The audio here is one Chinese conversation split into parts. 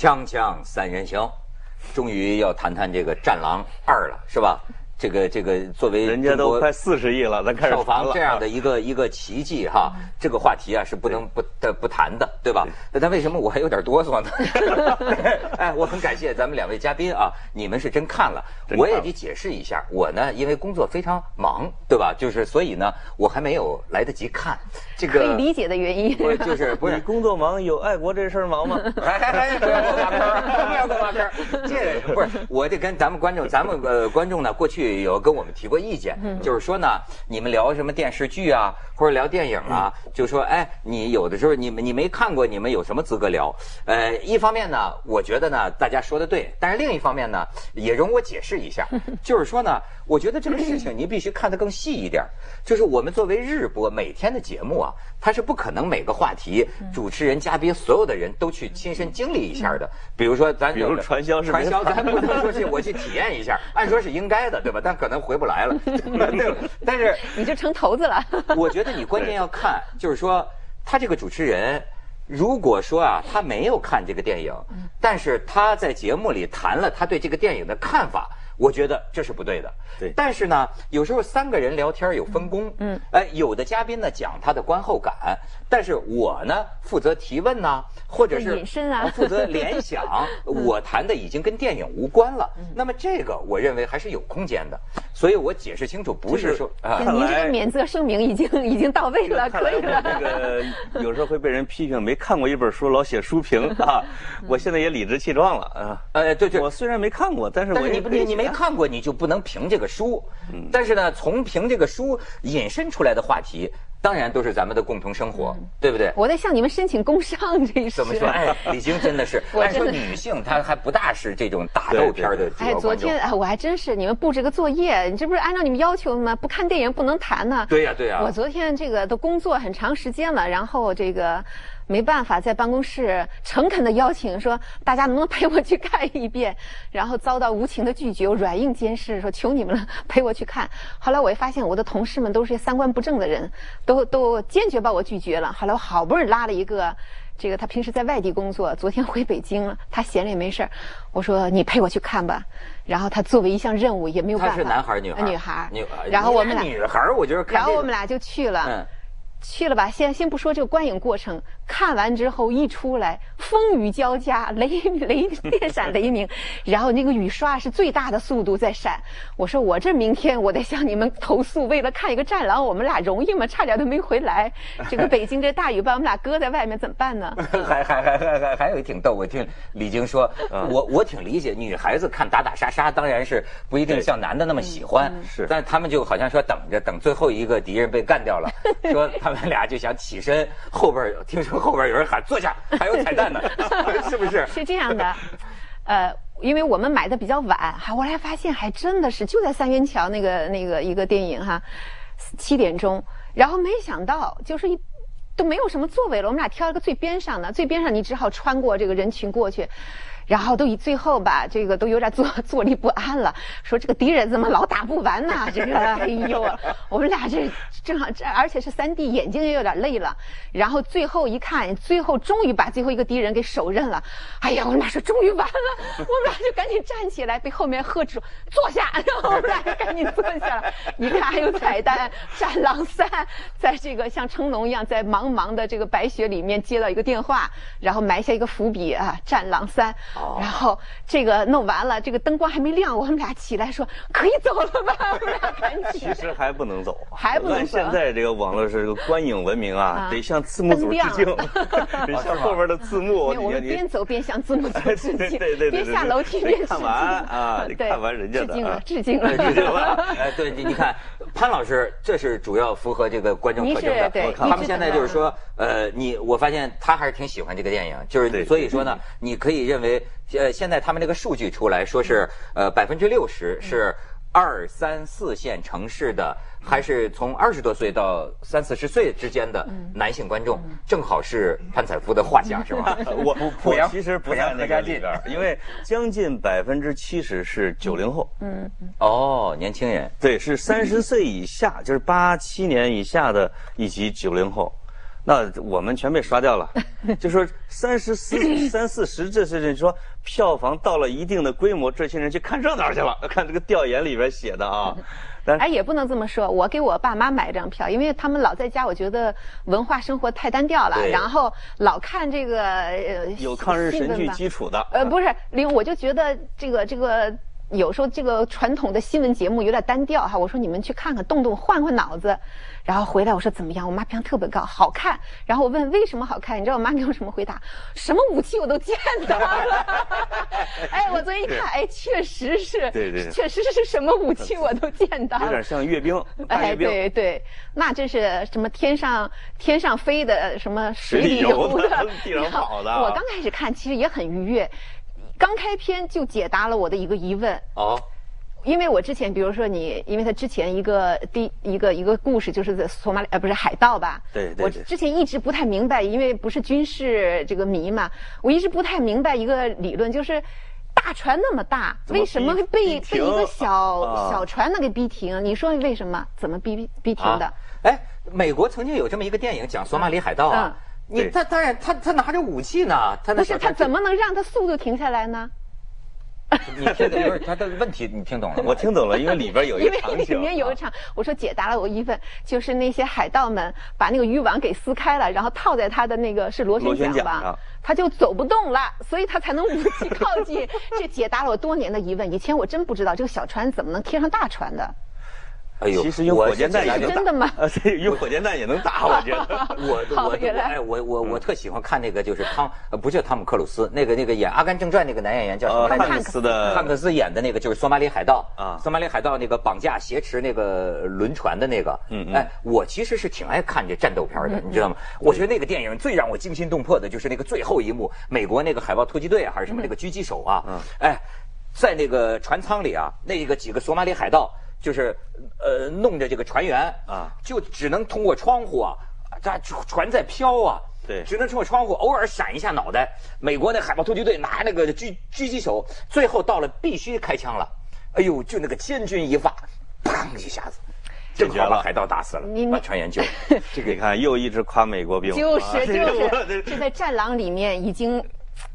锵锵三人行，终于要谈谈这个《战狼二》了，是吧？这个这个作为人家都快四十亿了，咱开始票房这样的一个一个奇迹哈，这个话题啊是不能不的不谈的，对吧？那但为什么我还有点哆嗦呢？哎，我很感谢咱们两位嘉宾啊，你们是真看了，我也得解释一下，我呢因为工作非常忙，对吧？就是所以呢，我还没有来得及看这个。可以理解的原因。不是就是不你是工作忙，有爱国这事儿忙吗？哎哎哎，不要给我挖坑，不要给我挖坑儿。这不是，我得跟咱们观众，咱们呃观众呢，过去有跟我们提过意见，就是说呢，你们聊什么电视剧啊，或者聊电影啊，就说哎，你有的时候你们你没看过，你们有什么资格聊？呃，一方面呢，我觉得呢，大家说的对，但是另一方面呢，也容我解释一下，就是说呢，我觉得这个事情您必须看得更细一点，就是我们作为日播每天的节目啊，它是不可能每个话题主持人、嘉宾所有的人都去亲身经历一下的。比如说咱比如传销是传销，咱不能说去我去体验一下，按说是应该的，对吧？但可能回不来了，对吧？但是你就成头子了。我觉得你关键要看，就是说他这个主持人，如果说啊他没有看这个电影，但是他在节目里谈了他对这个电影的看法。我觉得这是不对的，对。但是呢，有时候三个人聊天有分工，嗯，哎，有的嘉宾呢讲他的观后感，但是我呢负责提问呐，或者是负责联想，我谈的已经跟电影无关了。那么这个我认为还是有空间的，所以我解释清楚，不是说您这个免责声明已经已经到位了，可以了。这个 有时候会被人批评，没看过一本书老写书评啊。我现在也理直气壮了啊。哎，对对我，虽然没看过，但是我你你你没看过，你就不能评这个书。嗯但是呢，从评这个书引申出来的话题，当然都是咱们的共同生活，对不对？我在向你们申请工伤，这是怎么说？哎，李菁真的是，按 说我真的女性她还不大是这种打斗片的哎，昨。天哎，我还真是你们布置个作业，你这不是按照你们要求的吗？不看电影不能谈呢。对呀对呀我昨天这个都工作很长时间了，然后这个没办法在办公室诚恳的邀请说大家能不能陪我去看一遍，然后遭到无情的拒绝，我软硬兼施说求你们了陪我去看。后来我也发现我的同事们都是些三观不正的人，都都坚决把我拒绝了。后来我好不容易拉了一个。这个他平时在外地工作，昨天回北京了，他闲着也没事儿我说你陪我去看吧。然后他作为一项任务也没有办法。他是男孩儿女孩儿？女孩儿女。然后我们俩，女孩儿，我觉得看这个然后我们俩就去了。嗯去了吧，先先不说这个观影过程，看完之后一出来，风雨交加，雷雷电闪雷鸣，然后那个雨刷是最大的速度在闪。我说我这明天我得向你们投诉，为了看一个战狼，我们俩容易吗？差点都没回来。这个北京这大雨把我们俩搁在外面，怎么办呢？还还还还还还有一挺逗，我听李菁说，嗯我我挺理解，女孩子看打打杀杀，当然是不一定像男的那么喜欢，是但他们就好像说等着等最后一个敌人被干掉了，说他们俩就想起身，后边有听说后边有人喊坐下，还有彩蛋呢，是不是？是这样的，呃，因为我们买的比较晚，后来发现还真的是就在三元桥那个那个一个电影哈，七点钟，然后没想到就是一。都没有什么座位了，我们俩挑了个最边上的，最边上你只好穿过这个人群过去，然后都以最后吧，这个都有点坐 坐立不安了，说这个敌人怎么老打不完呢？这个，哎呦，我们俩这正好这而且是三 D，眼睛也有点累了，然后最后一看，最后终于把最后一个敌人给手刃了，哎呀，我们俩说终于完了，我们俩就赶紧站起来，被后面喝止坐下，然 后我们俩就赶紧坐下了。你看还有彩蛋，《战狼三》在这个像成龙一样在茫茫的这个白雪里面接到一个电话，然后埋下一个伏笔啊，《战狼三》。然后这个弄完了，这个灯光还没亮，我们俩起来说可以走了吧，我们俩赶紧。其实还不能走，还不能走。现在这个网络是个观影文明啊啊，得向字幕组致敬，得向后边的字幕。我们边走边向字幕组致对敬，对对对对边下楼梯边致敬。看完啊看完人家的致敬了啊，致敬了，对对吧？哎，对，你你看，潘老师，这是主要符合这个观众特征的。他们现在就是说，呃，你我发现他还是挺喜欢这个电影，就是对所以说呢，你可以认为，呃，现在他们这个数据出来说是，呃，百分之六十是二三四线城市的，还是从二十多岁到三四十岁之间的男性观众，正好是潘采夫的画家，是吧？我 我其实不濮阳在那个里边，因为将近百分之七十是九零后，嗯，哦，年轻人，对，是三十岁以下，就是八七年以下的以及九零后。那我们全被刷掉了，就说三十四、三四十这些人说票房到了一定的规模，这些人去看热闹去了。看这个调研里边写的啊，哎，也不能这么说。我给我爸妈买一张票，因为他们老在家，我觉得文化生活太单调了。然后老看这个呃有抗日神剧基础的。呃，不是，另我就觉得这个这个有时候这个传统的新闻节目有点单调哈。我说你们去看看，动动换换脑子。然后回来我说怎么样？我妈评价特别高，好看。然后我问为什么好看？你知道我妈给我什么回答？什么武器我都见到了。哎，我昨天一看，哎，确实是，对对确实是什么武器我都见到了。有点像阅兵，大哎，阅兵。对对，那这是什么天上天上飞的，什么水里游的游的，地上跑的啊我刚开始看，其实也很愉悦。刚开篇就解答了我的一个疑问，哦，因为我之前，比如说你，因为他之前一个第一个一个故事就是在索马里，呃，不是海盗吧？我对对我之前一直不太明白，因为不是军事这个迷嘛，我一直不太明白一个理论，就是大船那么大，么为什么会被被一个小、啊。小船能给逼停？你说为什么？怎么逼逼停的？啊，哎，美国曾经有这么一个电影讲索马里海盗啊。嗯，你他当然他他拿着武器呢，他不是他怎么能让他速度停下来呢？你听懂了他的问题？你听懂了？我听懂了，因为里边有一因为里个场景，里面有一场，我说解答了我疑问，就是那些海盗们把那个渔网给撕开了，然后套在他的那个是螺旋桨吧他就走不动了，所以他才能武器靠近。这解答了我多年的疑问。以前我真不知道这个小船怎么能贴上大船的。哎呦其实用火箭弹也能打真的吗？用火箭弹也能打，我觉得。我我好原来。哎我我我特喜欢看那个就是汤呃不是汤姆克鲁斯那个那个演《阿甘正传》那个男演员叫什么？汉克斯的汉克斯演的那个就是索马里海盗啊索马里海盗那个绑架挟持那个轮船的那个，嗯嗯。哎，我其实是挺爱看这战斗片的，你知道吗？我觉得那个电影最让我惊心动魄的就是那个最后一幕，美国那个海豹突击队啊还是什么那个狙击手啊，哎，在那个船舱里啊，那个几个索马里海盗就是呃弄着这个船员啊，就只能通过窗户啊，这船在飘啊。对只能通过窗户偶尔闪一下脑袋。美国那海豹突击队拿那个狙狙击手，最后到了必须开枪了。哎呦，就那个千钧一发，砰一下子，正好把海盗打死了把船员救了。这个你看，又一直夸美国兵，就啊是就我是，这在战狼里面已经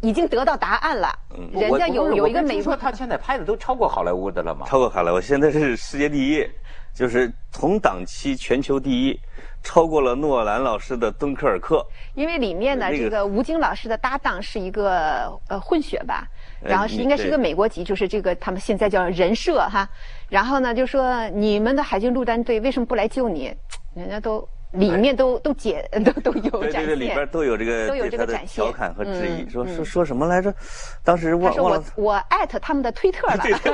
已经得到答案了。嗯人家有有一个美国说他现在拍的都超过好莱坞的了吗？超过好莱坞，现在是世界第一，就是同档期全球第一，超过了诺兰老师的《敦刻尔克》。因为里面呢，那个这个吴京老师的搭档是一个呃混血吧，呃然后是你应该是一个美国籍，就是这个他们现在叫人设哈。然后呢，就说你们的海军陆战队为什么不来救你？人家都里面都都解 都都有展对对对，里边现。都有这个都有对他的这个展现调侃和质疑，嗯说说嗯说什么来着？当时忘忘了。我艾特他们的推特了。对对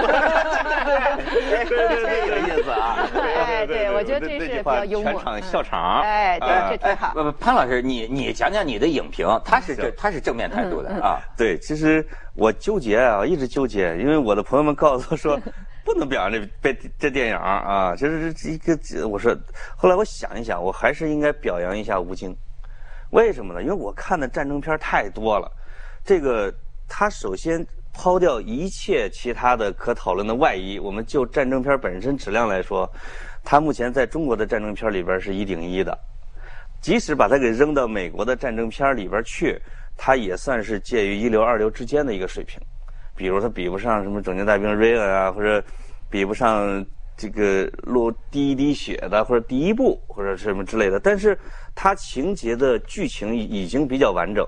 对，这个意思啊！哎对我觉得这是比较幽默全场笑场。哎，这挺好。不不，潘老师，你你讲讲你的影评，他是这他是正面态度的啊。对，其实我纠结啊，一直纠结，因为我的朋友们告诉我说，不能表扬这这这电影啊，就是这一个，我说，后来我想一想，我还是应该表扬一下吴京，为什么呢？因为我看的战争片太多了，这个他首先抛掉一切其他的可讨论的外衣，我们就战争片本身质量来说，他目前在中国的战争片里边是一顶一的。即使把它给扔到美国的战争片里边去，它也算是介于一流二流之间的一个水平。比如他比不上什么拯救大兵瑞恩啊，或者比不上这个落第一滴血的，或者第一部或者什么之类的。但是他情节的剧情已经比较完整，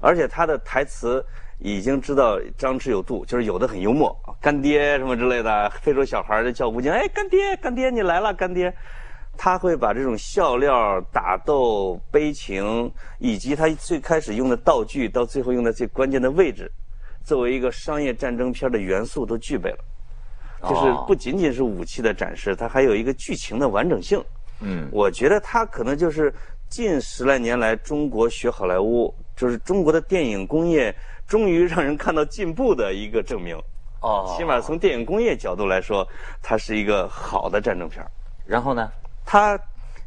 而且他的台词已经知道张弛有度，就是有的很幽默，干爹什么之类的，非洲小孩儿就叫吴京，哎，干爹，干爹，你来了，干爹。他会把这种笑料、打斗、悲情，以及他最开始用的道具，到最后用的最关键的位置，作为一个商业战争片的元素都具备了。就是哦不仅仅是武器的展示，它还有一个剧情的完整性。嗯，我觉得它可能就是近十来年来中国学好莱坞，就是中国的电影工业终于让人看到进步的一个证明。哦起码从电影工业角度来说，它是一个好的战争片。然后呢？它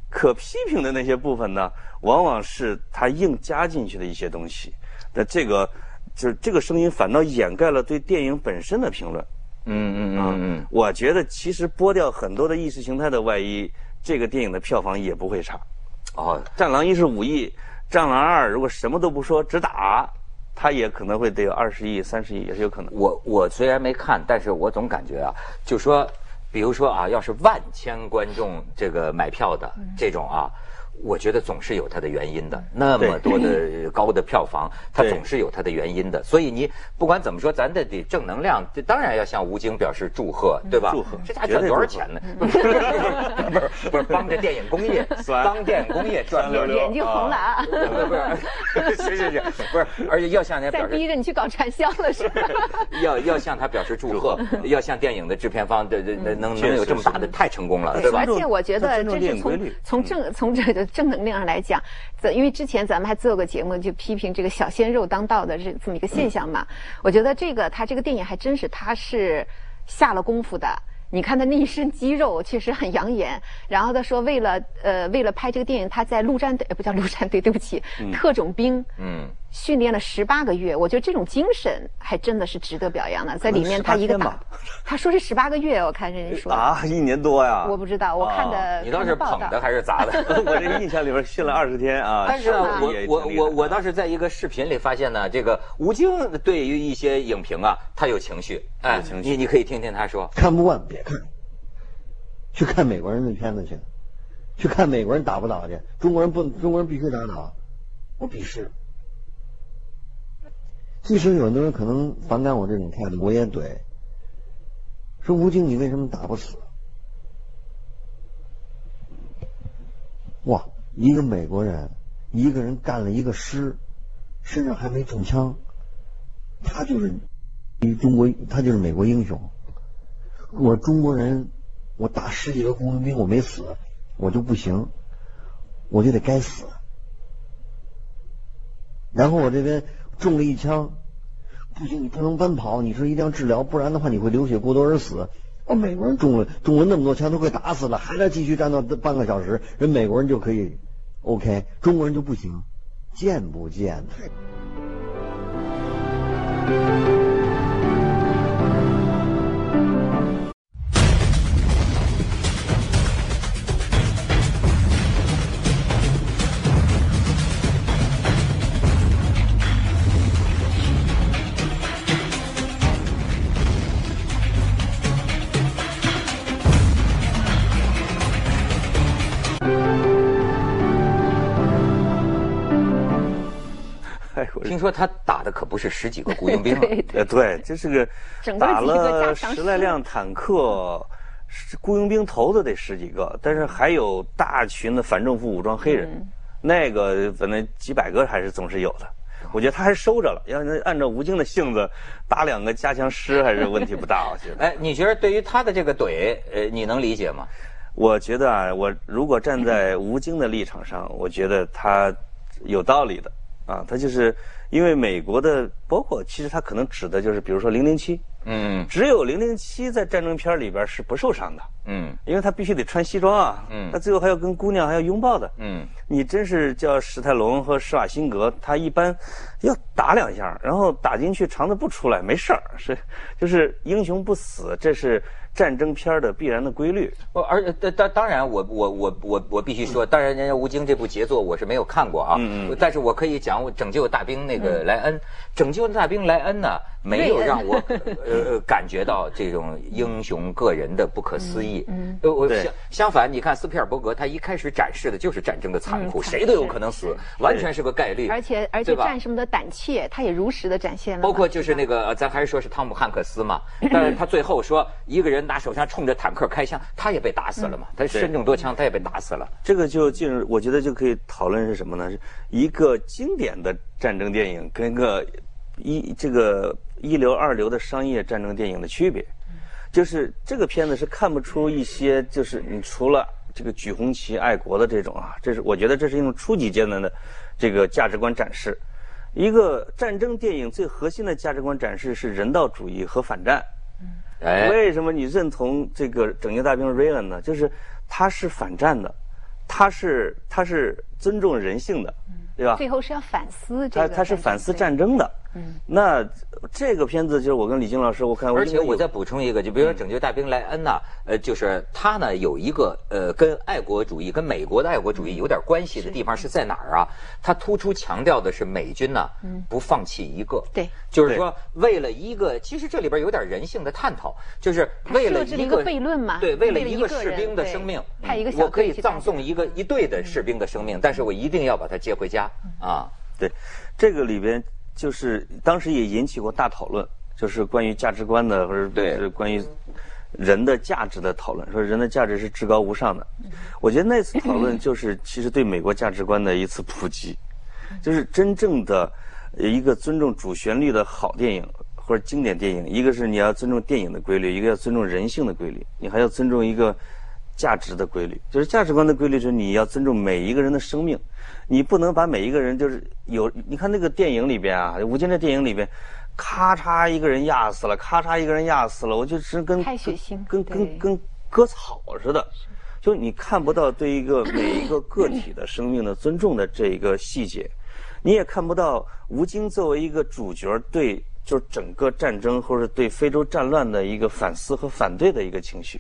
可批评的那些部分呢，往往是它硬加进去的一些东西。那这个就是这个声音反倒掩盖了对电影本身的评论。嗯嗯嗯嗯，我觉得其实剥掉很多的意识形态的外衣，这个电影的票房也不会差。哦，战狼一是五亿，战狼二如果什么都不说只打，它也可能会得有二十亿、三十亿也是有可能。我我虽然没看，但是我总感觉啊，就说，比如说啊，要是万千观众这个买票的这种啊。我觉得总是有它的原因的，那么多的高的票房，它总是有它的原因的。所以你不管怎么说，咱得得正能量，这当然要向吴京表示祝贺，对吧？祝贺，这家赚多少钱呢？不是不是帮着电影工业，帮电影工业赚眼眼睛红了啊！不是，是是是，不是，而且要向人家表示，逼着你去搞传销了是吧？要要向他表示祝贺，要向电影的制片方，对对，能能有这么大的，太成功了，对吧？而且我觉得这是从从正从这个。正能量上来讲，因为之前咱们还做过节目，就批评这个小鲜肉当道的这这么一个现象嘛。我觉得这个他这个电影还真是他是下了功夫的。你看他那一身肌肉确实很养眼。然后他说为了呃为了拍这个电影，他在陆战队不叫陆战队，对不起，特种兵。嗯。训练了十八个月，我觉得这种精神还真的是值得表扬的。在里面，他一个打，他说是十八个月，我看人家说啊，一年多呀，我不知道，我看的你倒是捧的还是砸的？我这印象里边训了二十天啊。但是我我我我倒是在一个视频里发现呢，这个吴京对于一些影评啊，他有情绪，哎，情绪你你可以听听他说，看不惯别看，去看美国人的片子去，去看美国人打不打去，中国人不中国人必须打打，我鄙视。即使有很多人可能反感我这种态度，我也怼。说吴京，你为什么打不死？哇，一个美国人，一个人干了一个师，身上还没中枪，他就是一中国，他就是美国英雄。我中国人，我打十几个雇佣兵，我没死，我就不行，我就得该死。然后我这边。中了一枪，不行，你不能奔跑，你说一定要治疗，不然的话你会流血过多而死。哦，美国人中了中了那么多枪都快打死了，还在继续战斗半个小时，人美国人就可以 OK，中国人就不行，贱不贱？听说他打的可不是十几个雇佣兵，呃，对，这是个打了十来辆坦克，雇佣兵头子得十几个，但是还有大群的反政府武装黑人，那个反正几百个还是总是有的。我觉得他还收着了，要按照吴京的性子，打两个加强师还是问题不大。我觉得。哎，你觉得对于他的这个怼，呃，你能理解吗？我觉得啊，我如果站在吴京的立场上，我觉得他有道理的。啊，他就是因为美国的，包括其实他可能指的就是，比如说零零七，嗯，只有零零七在战争片里边是不受伤的，嗯，因为他必须得穿西装啊，嗯，他最后还要跟姑娘还要拥抱的，嗯，你真是叫史泰龙和施瓦辛格，他一般要打两下，然后打进去肠子不出来，没事儿，是就是英雄不死，这是。战争片的必然的规律，而当当当然，我我我我我必须说，当然人家吴京这部杰作我是没有看过啊，嗯嗯，但是我可以讲，我拯救大兵那个莱恩，拯救大兵莱恩呢，没有让我呃感觉到这种英雄个人的不可思议，嗯，我相相反，你看斯皮尔伯格，他一开始展示的就是战争的残酷，谁都有可能死，完全是个概率，而且而且战士们的胆怯，他也如实的展现了，包括就是那个咱还是说是汤姆汉克斯嘛，但是他最后说一个人。拿手枪冲着坦克开枪，他也被打死了嘛？他身中多枪，他也被打死了。这个就进入，我觉得就可以讨论是什么呢？是一个经典的战争电影跟个一这个一流二流的商业战争电影的区别，就是这个片子是看不出一些，就是你除了这个举红旗爱国的这种啊，这是我觉得这是一种初级阶段的这个价值观展示。一个战争电影最核心的价值观展示是人道主义和反战。为什么你认同这个拯救大兵瑞恩呢？就是他是反战的，他是他是尊重人性的，对吧？最后是要反思这个。他他是反思战争的，嗯，那这个片子就是我跟李菁老师，我看而且我再补充一个，就比如说《拯救大兵莱恩》呐，呃，就是他呢有一个呃跟爱国主义、跟美国的爱国主义有点关系的地方是在哪儿啊？他突出强调的是美军呢不放弃一个，对，就是说为了一个，其实这里边有点人性的探讨，就是为了一个悖论嘛，对，为了一个士兵的生命，派一个我可以葬送一个一队的士兵的生命，但是我一定要把他接回家啊。对，这个里边就是当时也引起过大讨论，就是关于价值观的，或者是关于人的价值的讨论，说人的价值是至高无上的。我觉得那次讨论就是其实对美国价值观的一次普及，就是真正的一个尊重主旋律的好电影或者经典电影，一个是你要尊重电影的规律，一个要尊重人性的规律，你还要尊重一个价值的规律，就是价值观的规律，就是你要尊重每一个人的生命。你不能把每一个人就是有，你看那个电影里边啊，吴京的电影里边，咔嚓一个人压死了，咔嚓一个人压死了，我就是跟太血腥，跟跟跟割草似的，就你看不到对一个 每一个个体的生命的尊重的这一个细节，你也看不到吴京作为一个主角对就是整个战争或者对非洲战乱的一个反思和反对的一个情绪，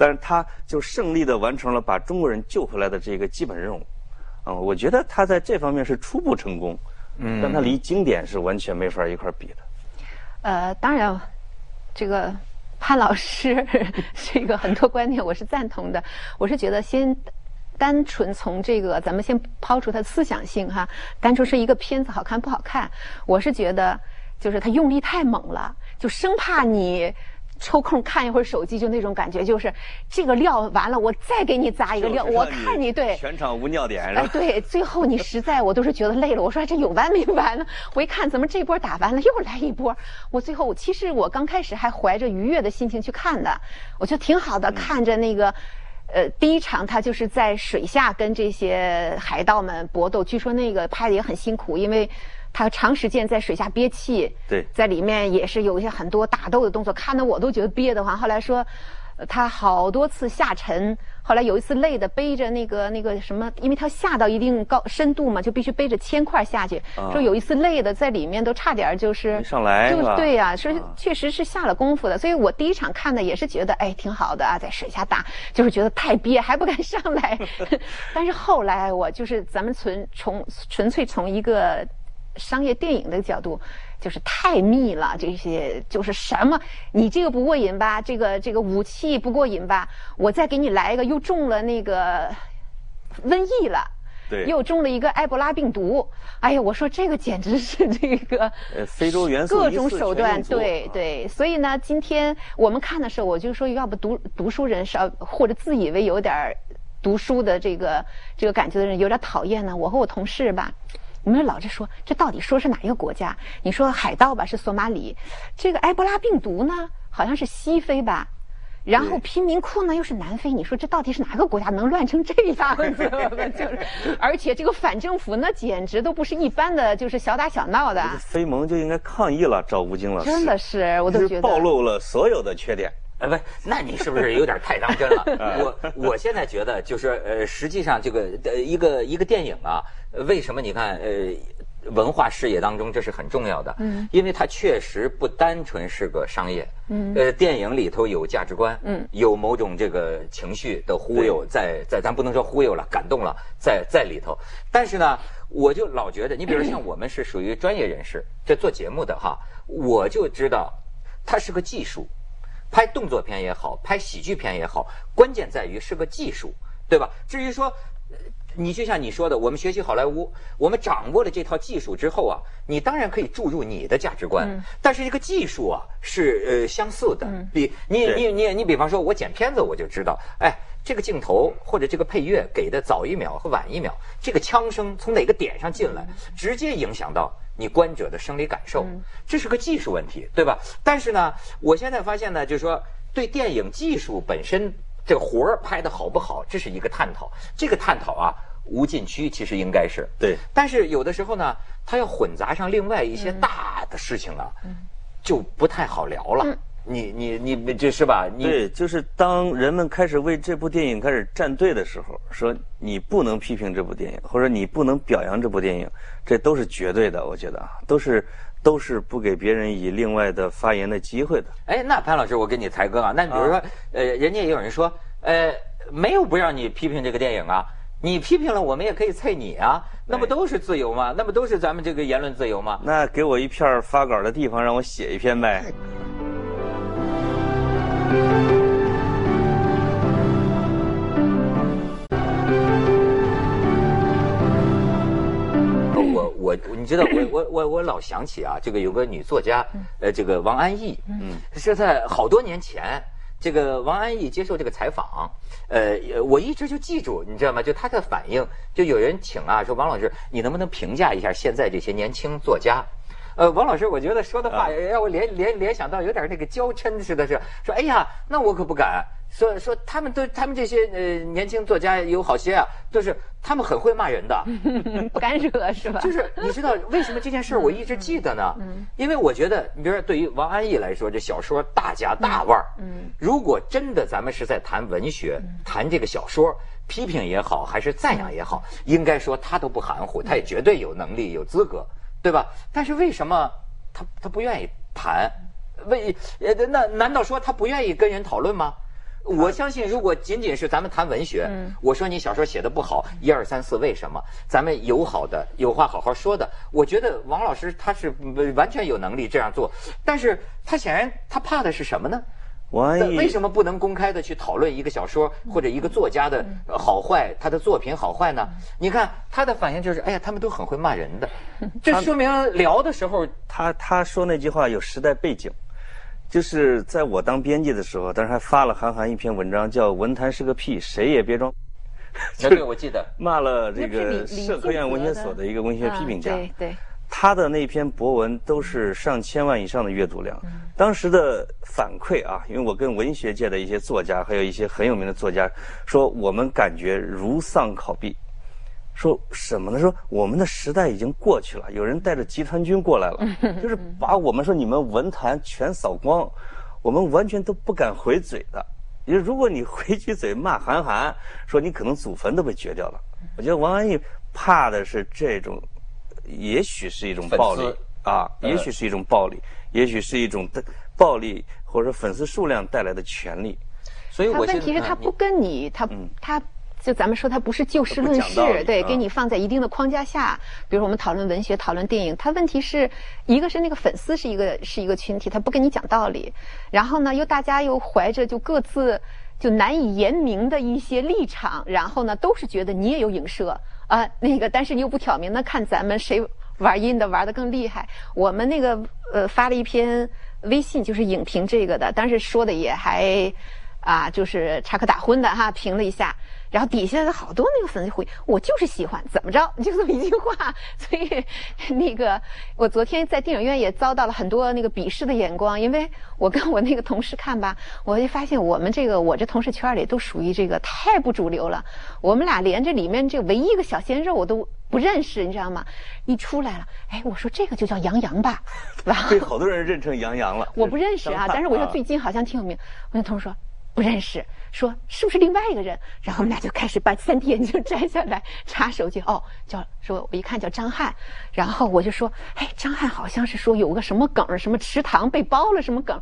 但是他就胜利的完成了把中国人救回来的这个基本任务。嗯，我觉得他在这方面是初步成功，嗯，但他离经典是完全没法一块比的。呃，当然，这个潘老师这个很多观点我是赞同的。我是觉得先单纯从这个，咱们先抛出它思想性哈，单纯是一个片子好看不好看，我是觉得就是他用力太猛了，就生怕你。抽空看一会儿手机，就那种感觉，就是这个料完了，我再给你砸一个料，我看你对全场无尿点是吧？对，最后你实在我都是觉得累了，我说这有完没完呢？我一看怎么这波打完了又来一波，我最后其实我刚开始还怀着愉悦的心情去看的，我觉得挺好的，看着那个，呃，第一场他就是在水下跟这些海盗们搏斗，据说那个拍的也很辛苦，因为。他长时间在水下憋气，对，在里面也是有一些很多打斗的动作，看得我都觉得憋得慌。后来说，他好多次下沉，后来有一次累的背着那个那个什么，因为他下到一定高深度嘛，就必须背着铅块下去。说有一次累的在里面都差点就是上来，就对呀，说确实是下了功夫的。所以我第一场看的也是觉得哎挺好的啊，在水下打，就是觉得太憋还不敢上来。但是后来我就是咱们纯从纯粹从一个。商业电影的角度，就是太密了。这些就是什么？你这个不过瘾吧？这个这个武器不过瘾吧？我再给你来一个，又中了那个瘟疫了，对，又中了一个埃博拉病毒。哎呀，我说这个简直是这个非洲元素各种手段，对对。所以呢，今天我们看的时候，我就说，要不读读书人少，或者自以为有点读书的这个这个感觉的人有点讨厌呢。我和我同事吧。你们老是说这到底说是哪一个国家？你说海盗吧是索马里，这个埃博拉病毒呢好像是西非吧，然后贫民窟呢又是南非。你说这到底是哪个国家能乱成这样子？就是，而且这个反政府那简直都不是一般的，就是小打小闹的。非盟就应该抗议了，赵吴京老师。真的是，我都觉得暴露了所有的缺点。哎，不，那你是不是有点太当真了？我我现在觉得，就是呃，实际上这个呃一个一个电影啊，为什么你看呃文化事业当中这是很重要的？嗯，因为它确实不单纯是个商业。嗯，呃，电影里头有价值观，嗯，有某种这个情绪的忽悠在在，咱不能说忽悠了，感动了，在在里头。但是呢，我就老觉得，你比如像我们是属于专业人士，这做节目的哈，我就知道它是个技术。拍动作片也好，拍喜剧片也好，关键在于是个技术，对吧？至于说，你就像你说的，我们学习好莱坞，我们掌握了这套技术之后啊，你当然可以注入你的价值观。但是这个技术啊，是呃相似的。比你你你你比方说，我剪片子我就知道，哎，这个镜头或者这个配乐给的早一秒和晚一秒，这个枪声从哪个点上进来，直接影响到。你观者的生理感受，这是个技术问题，对吧？但是呢，我现在发现呢，就是说，对电影技术本身这个活儿拍的好不好，这是一个探讨。这个探讨啊，无禁区其实应该是对。但是有的时候呢，它要混杂上另外一些大的事情啊，就不太好聊了。你你你这是吧？你对，就是当人们开始为这部电影开始站队的时候，说你不能批评这部电影，或者你不能表扬这部电影，这都是绝对的，我觉得啊，都是都是不给别人以另外的发言的机会的。哎，那潘老师，我给你抬杠啊。那比如说，呃，人家也有人说，呃，没有不让你批评这个电影啊，你批评了，我们也可以啐你啊，那不都是自由吗？那不都是咱们这个言论自由吗？那给我一片发稿的地方，让我写一篇呗。我我你知道我我我我老想起啊，这个有个女作家，呃，这个王安忆，嗯，是在好多年前，这个王安忆接受这个采访，呃，我一直就记住，你知道吗？就他的反应，就有人请啊，说王老师，你能不能评价一下现在这些年轻作家？呃，王老师，我觉得说的话让我联联联想到有点那个娇嗔似的，是说，哎呀，那我可不敢说说他们都他们这些呃年轻作家有好些啊，就是他们很会骂人的，不敢惹是吧？就是你知道为什么这件事我一直记得呢？因为我觉得，你比如说对于王安忆来说，这小说大家大腕儿，嗯，如果真的咱们是在谈文学，谈这个小说，批评也好，还是赞扬也好，应该说他都不含糊，他也绝对有能力有资格。对吧？但是为什么他他不愿意谈？为呃那难道说他不愿意跟人讨论吗？我相信，如果仅仅是咱们谈文学，我说你小说写的不好，一二三四为什么？咱们友好的有话好好说的。我觉得王老师他是完全有能力这样做，但是他显然他怕的是什么呢？王安忆为什么不能公开的去讨论一个小说或者一个作家的好坏，他的作品好坏呢？你看他的反应就是，哎呀，他们都很会骂人的，这说明聊的时候，他他说那句话有时代背景，就是在我当编辑的时候，当时还发了韩寒一篇文章，叫《文坛是个屁，谁也别装》，对，我记得。骂了这个社科院文学所的一个文学批评家，对对。他的那篇博文都是上千万以上的阅读量，当时的反馈啊，因为我跟文学界的一些作家，还有一些很有名的作家说，我们感觉如丧考妣。说什么呢？说我们的时代已经过去了，有人带着集团军过来了，就是把我们说你们文坛全扫光，我们完全都不敢回嘴的。因为如果你回句嘴骂韩寒，说你可能祖坟都被掘掉了。我觉得王安忆怕的是这种。也许是一种暴力啊，也许是一种暴力，也许是一种暴力或者粉丝数量带来的权利。所以，我问题是他不跟你，他他就咱们说他不是就事论事，对，给你放在一定的框架下。比如我们讨论文学、讨论电影，他问题是一个是那个粉丝是一个是一个群体，他不跟你讲道理。然后呢，又大家又怀着就各自就难以言明的一些立场，然后呢，都是觉得你也有影射。啊，那个，但是你又不挑明，那看咱们谁玩阴的玩的更厉害。我们那个呃发了一篇微信，就是影评这个的，当时说的也还啊，就是插科打诨的哈，评了一下。然后底下的好多那个粉丝回，我就是喜欢，怎么着？就这么一句话。所以那个我昨天在电影院也遭到了很多那个鄙视的眼光，因为我跟我那个同事看吧，我就发现我们这个我这同事圈里都属于这个太不主流了。我们俩连这里面这唯一一个小鲜肉我都不认识，你知道吗？一出来了，哎，我说这个就叫杨洋吧，被好多人认成杨洋了。我不认识啊，但是我说最近好像挺有名。我那同事说不认识。说是不是另外一个人？然后我们俩就开始把三 D 眼镜摘下来查手机。哦，叫说我一看叫张翰，然后我就说，哎，张翰好像是说有个什么梗，什么池塘被包了什么梗。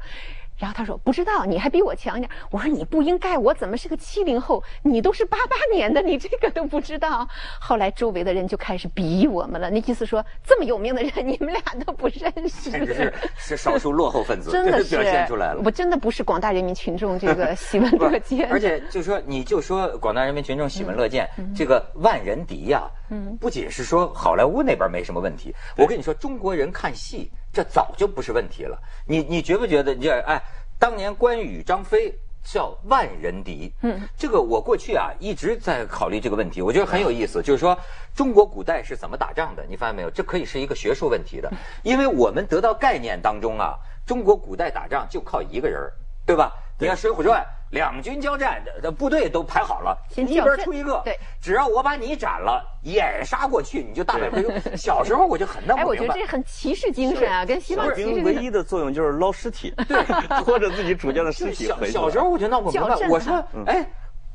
然后他说不知道，你还比我强一点。我说你不应该，我怎么是个七零后？你都是八八年的，你这个都不知道。后来周围的人就开始鄙夷我们了，那意思说这么有名的人，你们俩都不认识。是是少数落后分子，真的是 表现出来了。我真的不是广大人民群众这个喜闻乐见。而且就说你就说广大人民群众喜闻乐见，这个万人敌呀，不仅是说好莱坞那边没什么问题，我跟你说中国人看戏。这早就不是问题了，你你觉不觉得？你这哎，当年关羽、张飞叫万人敌，嗯，这个我过去啊一直在考虑这个问题，我觉得很有意思。就是说，中国古代是怎么打仗的？你发现没有？这可以是一个学术问题的，因为我们得到概念当中啊，中国古代打仗就靠一个人对吧？你看《水浒传》，两军交战，的部队都排好了，一边出一个，对，只要我把你斩了，掩杀过去，你就大败回头。小时候我就很弄哎，不明白我觉得这。很骑士精神啊，跟西方小骑士兵唯一。的作用就是捞尸体，对，拖着自己主将的尸体小回去小时候我就闹不明白我说嗯，哎，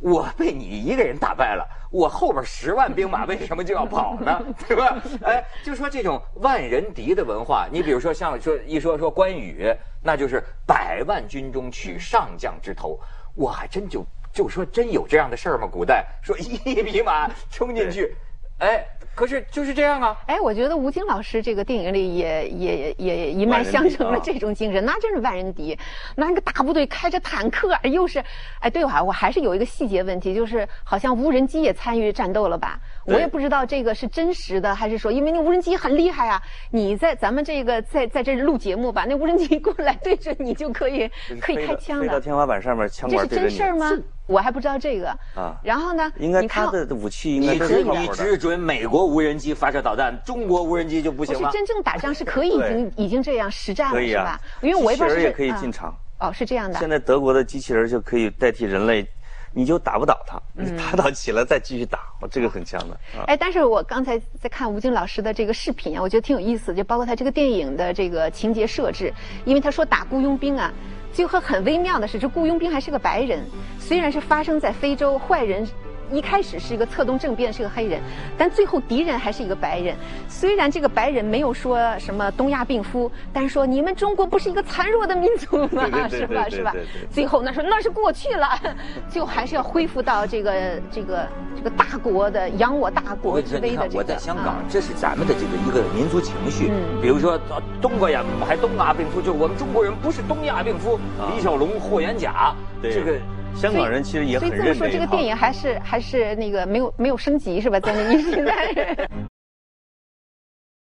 我被你一个人打败了，我后边十万兵马为什么就要跑呢？对吧？哎，就说这种万人敌的文化，你比如说像说一说说关羽，那就是百万军中取上将之头，我还真就就说真有这样的事儿吗？古代说一匹马冲进去，哎，可是就是这样啊。哎，我觉得吴京老师这个电影里也也也一脉相承了这种精神，那真是万人敌。那个大部队开着坦克，又是，哎，对我我还是有一个细节问题，就是好像无人机也参与战斗了吧？我也不知道这个是真实的还是说，因为那无人机很厉害啊，你在咱们这个在在这录节目吧，那无人机过来对着你就可以可以开枪的，飞到天花板上面，枪这是管对着你真事儿吗？我还不知道这个啊然后呢，应该他的武器应该是靠谱的。只准美国无人机发射导弹，中国无人机就不行吗？真正打仗是可以已经已经这样实战了可以啊是吧？因为我也不知道是机器人也可以啊进场。哦，是这样的现。在德国的机器人就可以代替人类，你就打不倒他，你打倒起来再继续打，我这个很强的啊。哎，但是我刚才在看吴京老师的这个视频啊，我觉得挺有意思，就包括他这个电影的这个情节设置，因为他说打雇佣兵啊，最后很微妙的是，这雇佣兵还是个白人，虽然是发生在非洲，坏人。一开始是一个策动政变，是个黑人，但最后敌人还是一个白人。虽然这个白人没有说什么东亚病夫，但是说你们中国不是一个残弱的民族吗？是吧？是吧？最后那说那是过去了，最后还是要恢复到这个这个这个大国的扬我大国之威的这个。我在香港啊，这是咱们的这个一个民族情绪。嗯比如说呃东国呀，还东亚病夫，就是我们中国人不是东亚病夫，啊李小龙、霍元甲，对这个香港人其实也所以这么说，很认这个电。影还是还是那个没有没有升级是吧？在那个时代。